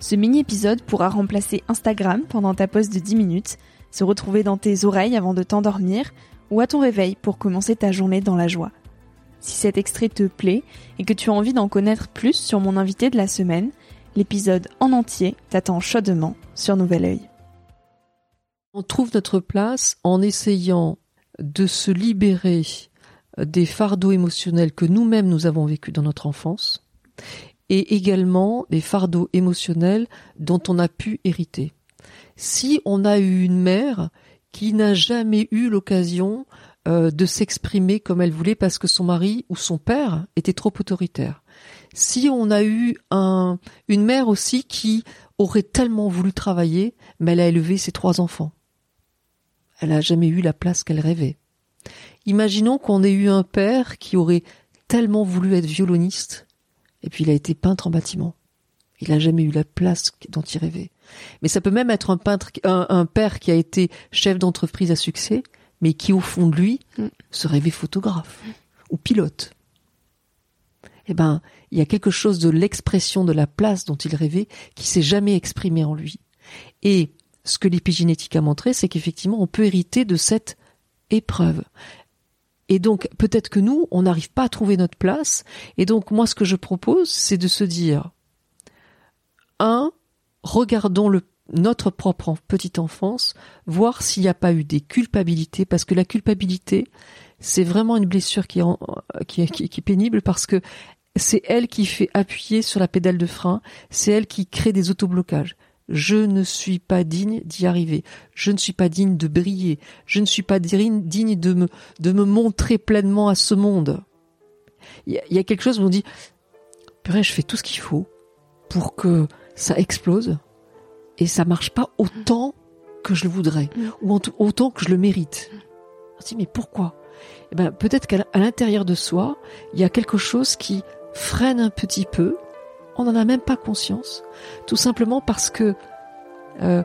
Ce mini-épisode pourra remplacer Instagram pendant ta pause de 10 minutes, se retrouver dans tes oreilles avant de t'endormir ou à ton réveil pour commencer ta journée dans la joie. Si cet extrait te plaît et que tu as envie d'en connaître plus sur mon invité de la semaine, l'épisode en entier t'attend chaudement sur Nouvel Oeil. On trouve notre place en essayant de se libérer des fardeaux émotionnels que nous-mêmes nous avons vécus dans notre enfance et également des fardeaux émotionnels dont on a pu hériter. Si on a eu une mère qui n'a jamais eu l'occasion euh, de s'exprimer comme elle voulait parce que son mari ou son père était trop autoritaire. Si on a eu un, une mère aussi qui aurait tellement voulu travailler, mais elle a élevé ses trois enfants. Elle n'a jamais eu la place qu'elle rêvait. Imaginons qu'on ait eu un père qui aurait tellement voulu être violoniste, et puis il a été peintre en bâtiment. Il n'a jamais eu la place dont il rêvait. Mais ça peut même être un peintre, un, père qui a été chef d'entreprise à succès, mais qui au fond de lui mm. se rêvait photographe ou pilote. Eh ben, il y a quelque chose de l'expression de la place dont il rêvait qui s'est jamais exprimé en lui. Et ce que l'épigénétique a montré, c'est qu'effectivement, on peut hériter de cette épreuve. Et donc, peut-être que nous, on n'arrive pas à trouver notre place. Et donc, moi, ce que je propose, c'est de se dire, un, regardons notre propre petite enfance, voir s'il n'y a pas eu des culpabilités, parce que la culpabilité, c'est vraiment une blessure qui est, qui, qui, qui est pénible parce que c'est elle qui fait appuyer sur la pédale de frein, c'est elle qui crée des autoblocages. Je ne suis pas digne d'y arriver. Je ne suis pas digne de briller. Je ne suis pas digne de me, de me montrer pleinement à ce monde. Il y, a quelque chose où on dit, purée, je fais tout ce qu'il faut pour que ça explose et ça marche pas autant que je le voudrais ou autant que je le mérite. On se dit, mais pourquoi? Eh ben, peut-être qu'à l'intérieur de soi, il y a quelque chose qui freine un petit peu on n'en a même pas conscience, tout simplement parce que euh,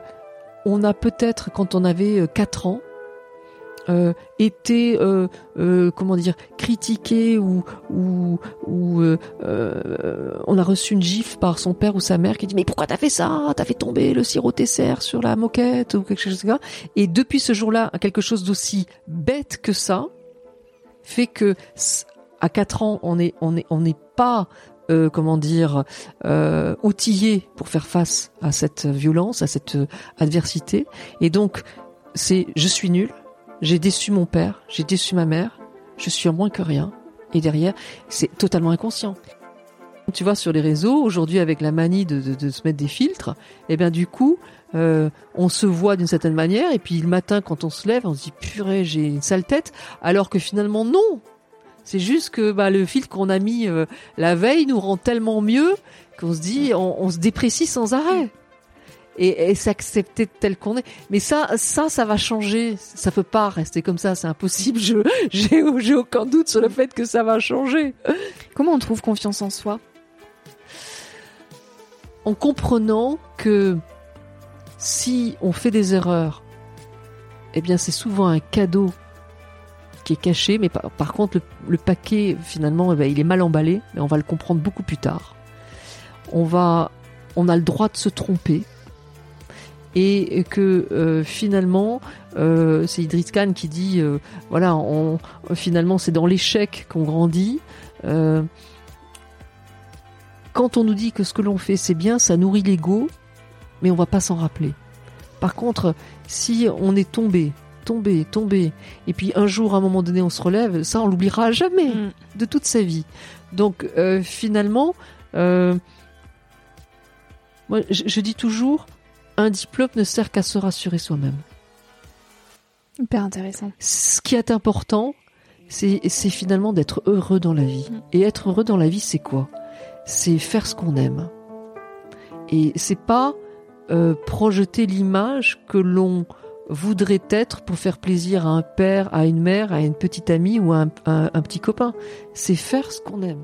on a peut-être, quand on avait 4 euh, ans, euh, été comment dire critiqué ou ou, ou on a reçu une gifle par son père ou sa mère qui dit mais pourquoi t'as fait ça? T'as fait tomber le sirop Tesser sur la moquette ou quelque chose comme ça. Et depuis ce jour-là quelque chose d'aussi bête que ça fait que à 4 ans on n'est pas euh, comment dire, euh, outillé pour faire face à cette violence, à cette euh, adversité. Et donc, c'est je suis nul, j'ai déçu mon père, j'ai déçu ma mère, je suis en moins que rien. Et derrière, c'est totalement inconscient. Tu vois, sur les réseaux, aujourd'hui, avec la manie de, de, se mettre des filtres, eh bien du coup, euh, on se voit d'une certaine manière, et puis le matin, quand on se lève, on se dit purée, j'ai une sale tête, alors que finalement non, c'est juste que bah, le filtre qu'on a mis euh, la veille nous rend tellement mieux qu'on se dit, on, se déprécie sans arrêt. Et, et s'accepter tel qu'on est. Mais ça, ça, ça va changer. Ça peut pas rester comme ça. C'est impossible. Je, j'ai, j'ai aucun doute sur le fait que ça va changer. Comment on trouve confiance en soi? En comprenant que si on fait des erreurs, eh bien, c'est souvent un cadeau est caché, mais par, contre le, paquet finalement, eh ben, il est mal emballé, mais on va le comprendre beaucoup plus tard. On va, on a le droit de se tromper et que euh, finalement euh, c'est Idriss Khan qui dit euh, voilà on, finalement c'est dans l'échec qu'on grandit quand on nous dit que ce que l'on fait c'est bien ça nourrit l'ego mais on va pas s'en rappeler par contre si on est tombé tombé tombé et puis un jour à un moment donné on se relève ça on l'oubliera jamais mm. de toute sa vie donc finalement moi je dis toujours un diplôme ne sert qu'à se rassurer soi-même. Hyper intéressant. Ce qui est important, c'est finalement d'être heureux dans la vie. Mm. Et être heureux dans la vie, c'est quoi? C'est faire ce qu'on aime. Et c'est pas euh, projeter l'image que l'on voudrait être pour faire plaisir à un père, à une mère, à une petite amie ou à un petit copain. C'est faire ce qu'on aime.